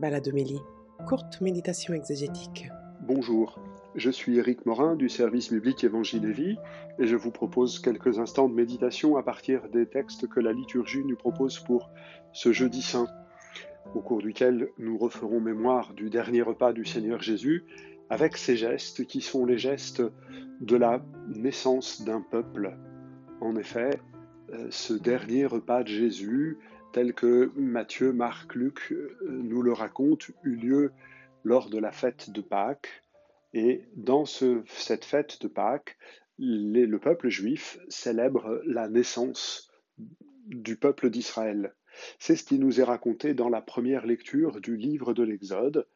Baladomélie, courte méditation exégétique. Bonjour, je suis Éric Morin du service biblique Évangile et Vie et je vous propose quelques instants de méditation à partir des textes que la liturgie nous propose pour ce jeudi saint, au cours duquel nous referons mémoire du dernier repas du Seigneur Jésus avec ces gestes qui sont les gestes de la naissance d'un peuple. En effet, ce dernier repas de Jésus tel que Matthieu, Marc, Luc euh, nous le racontent, eut lieu lors de la fête de Pâques. Et dans cette fête de Pâques, le peuple juif célèbre la naissance du peuple d'Israël. C'est ce qui nous est raconté dans la première lecture du livre de l'Exode,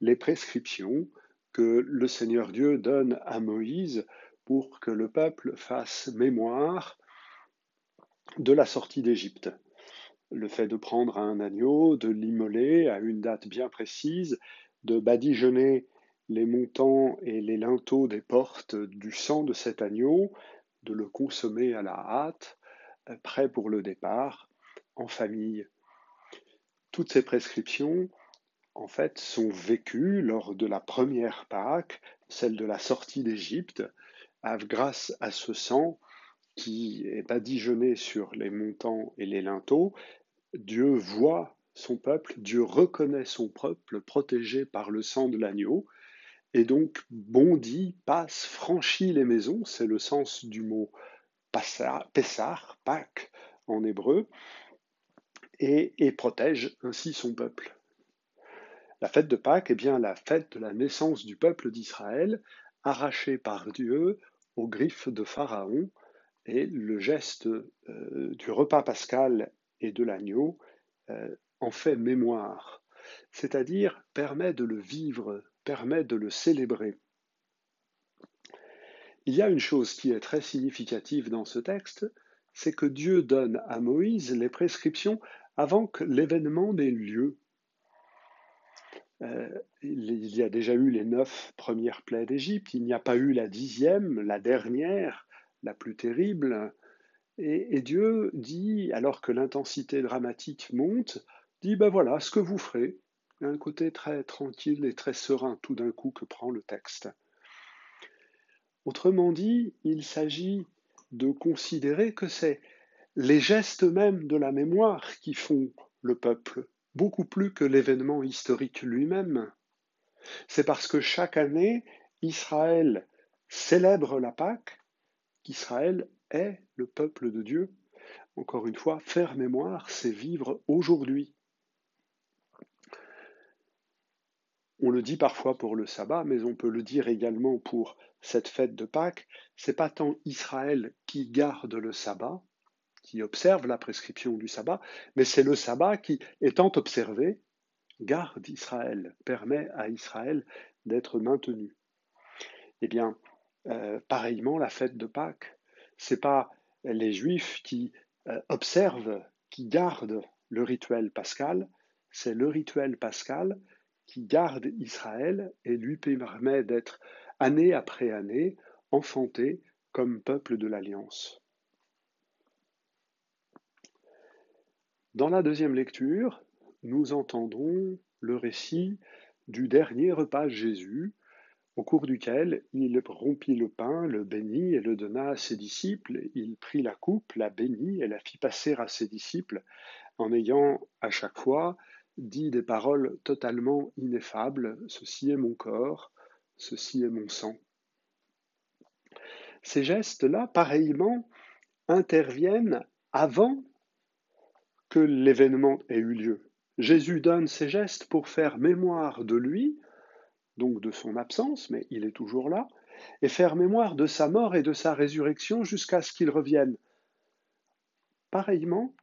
les prescriptions que le Seigneur Dieu donne à Moïse pour que le peuple fasse mémoire de la sortie d'Égypte le fait de prendre un agneau, de l'immoler à une date bien précise, de badigeonner les montants et les linteaux des portes du sang de cet agneau, de le consommer à la hâte, euh, prêt pour le départ, en famille. Toutes ces prescriptions, en fait, sont vécues lors de la première Pâque, celle de la sortie d'Égypte, grâce à ce sang qui est badigeonné sur les montants et les linteaux, Dieu voit son peuple, Dieu reconnaît son peuple protégé par le sang de l'agneau, et donc bondit, passe, franchit les maisons, c'est le sens du mot Pessar, Pâques en hébreu, et, protège ainsi son peuple. La fête de Pâques est bien la fête de la naissance du peuple d'Israël, arraché par Dieu aux griffes de Pharaon, et le geste euh, du repas pascal et de l'agneau euh, en fait mémoire, c'est-à-dire permet de le vivre, permet de le célébrer. Il y a une chose qui est très significative dans ce texte, c'est que Dieu donne à Moïse les prescriptions avant que l'événement n'ait lieu. Euh, il y a déjà eu les neuf premières plaies d'Égypte, il n'y a pas eu la dixième, la dernière, la plus terrible, et, Dieu dit, alors que l'intensité dramatique monte, dit, ben voilà, ce que vous ferez. Un côté très tranquille et très serein tout d'un coup que prend le texte. Autrement dit, il s'agit de considérer que c'est les gestes mêmes de la mémoire qui font le peuple, beaucoup plus que l'événement historique lui-même. C'est parce que chaque année, Israël célèbre la Pâque qu'Israël est le peuple de Dieu. Encore une fois, faire mémoire, c'est vivre aujourd'hui. On le dit parfois pour le sabbat, mais on peut le dire également pour cette fête de Pâques. C'est pas tant Israël qui garde le sabbat, qui observe la prescription du sabbat, mais c'est le sabbat qui, étant observé, garde Israël, permet à Israël d'être maintenu. Eh bien, euh, pareillement, la fête de Pâques, c'est pas les Juifs qui euh, observent, qui gardent le rituel pascal, c'est le rituel pascal qui garde Israël et lui permet d'être année après année enfanté comme peuple de l'Alliance. Dans la deuxième lecture, nous entendrons le récit du dernier repas Jésus au cours duquel il rompit le pain, le bénit et le donna à ses disciples. Il prit la coupe, la bénit et la fit passer à ses disciples, en ayant à chaque fois dit des paroles totalement ineffables. Ceci est mon corps, ceci est mon sang. Ces gestes-là, pareillement, interviennent avant que l'événement ait eu lieu. Jésus donne ces gestes pour faire mémoire de lui, donc de son absence, mais il est toujours là, et faire mémoire de sa mort et de sa résurrection jusqu'à ce qu'il revienne. Pareillement,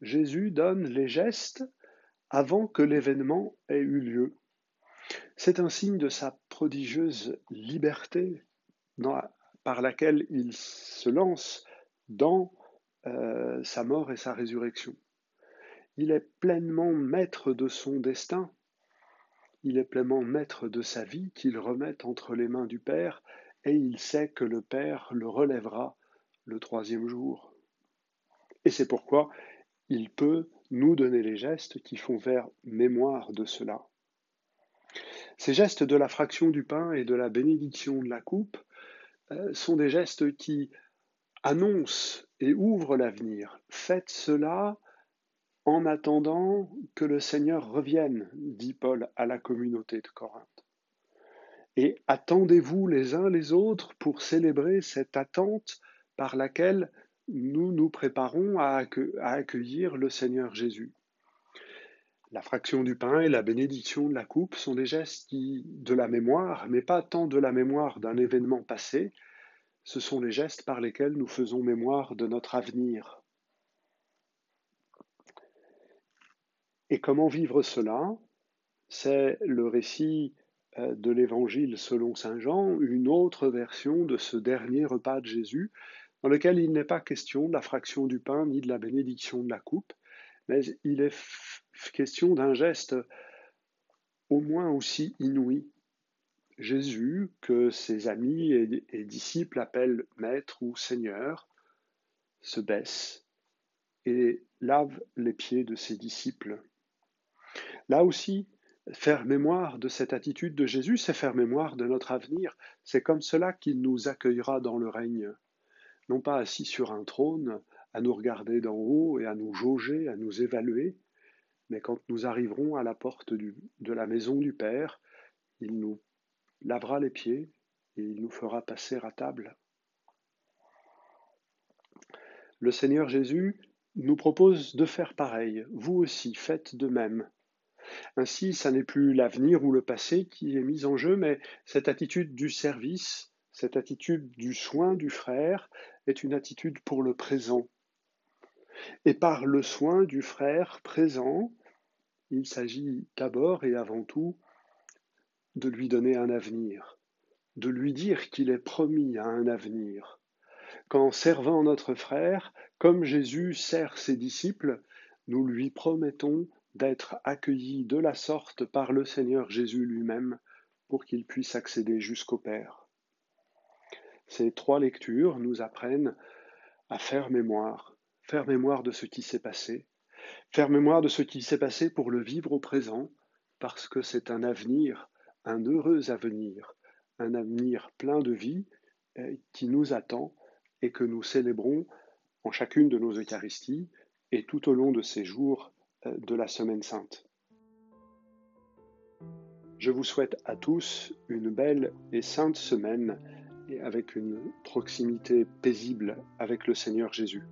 Jésus donne les gestes avant que l'événement ait eu lieu. C'est un signe de sa prodigieuse liberté par laquelle il se lance dans euh, sa mort et sa résurrection. Il est pleinement maître de son destin, il est pleinement maître de sa vie qu'il remet entre les mains du Père, et il sait que le Père le relèvera le troisième jour. Et c'est pourquoi il peut nous donner les gestes qui font faire mémoire de cela. Ces gestes de la fraction du pain et de la bénédiction de la coupe euh, sont des gestes qui annoncent et ouvrent l'avenir. Faites cela en attendant que le Seigneur revienne, dit Paul à la communauté de Corinthe. Et attendez-vous les uns les autres pour célébrer cette attente par laquelle nous nous préparons à, accueillir le Seigneur Jésus. La fraction du pain et la bénédiction de la coupe sont des gestes qui, de la mémoire, mais pas tant de la mémoire d'un événement passé, ce sont les gestes par lesquels nous faisons mémoire de notre avenir. Et comment vivre cela? C'est le récit euh, de l'Évangile selon Saint Jean, une autre version de ce dernier repas de Jésus, dans lequel il n'est pas question de la fraction du pain ni de la bénédiction de la coupe, mais il est question d'un geste au moins aussi inouï. Jésus, que ses amis et, disciples appellent Maître ou Seigneur, se baisse et lave les pieds de ses disciples. Là aussi, faire mémoire de cette attitude de Jésus, c'est faire mémoire de notre avenir. C'est comme cela qu'il nous accueillera dans le règne. Non pas assis sur un trône, à nous regarder d'en haut et à nous jauger, à nous évaluer, mais quand nous arriverons à la porte de la maison du Père, il nous lavera les pieds et il nous fera passer à table. Le Seigneur Jésus nous propose de faire pareil. Vous aussi, faites de même. Ainsi, ça n'est plus l'avenir ou le passé qui est mis en jeu, mais cette attitude du service, cette attitude du soin du frère est une attitude pour le présent. Et par le soin du frère présent, il s'agit d'abord et avant tout de lui donner un avenir, de lui dire qu'il est promis à un avenir. Qu'en servant notre frère, comme Jésus sert ses disciples, nous lui promettons d'être accueilli de la sorte par le Seigneur Jésus lui-même pour qu'il puisse accéder jusqu'au Père. Ces trois lectures nous apprennent à faire mémoire, faire mémoire de ce qui s'est passé, faire mémoire de ce qui s'est passé pour le vivre au présent, parce que c'est un avenir, un heureux avenir, un avenir plein de vie euh, qui nous attend et que nous célébrons en chacune de nos Eucharisties et tout au long de ces jours de la Semaine sainte. Je vous souhaite à tous une belle et sainte semaine et avec une proximité paisible avec le Seigneur Jésus.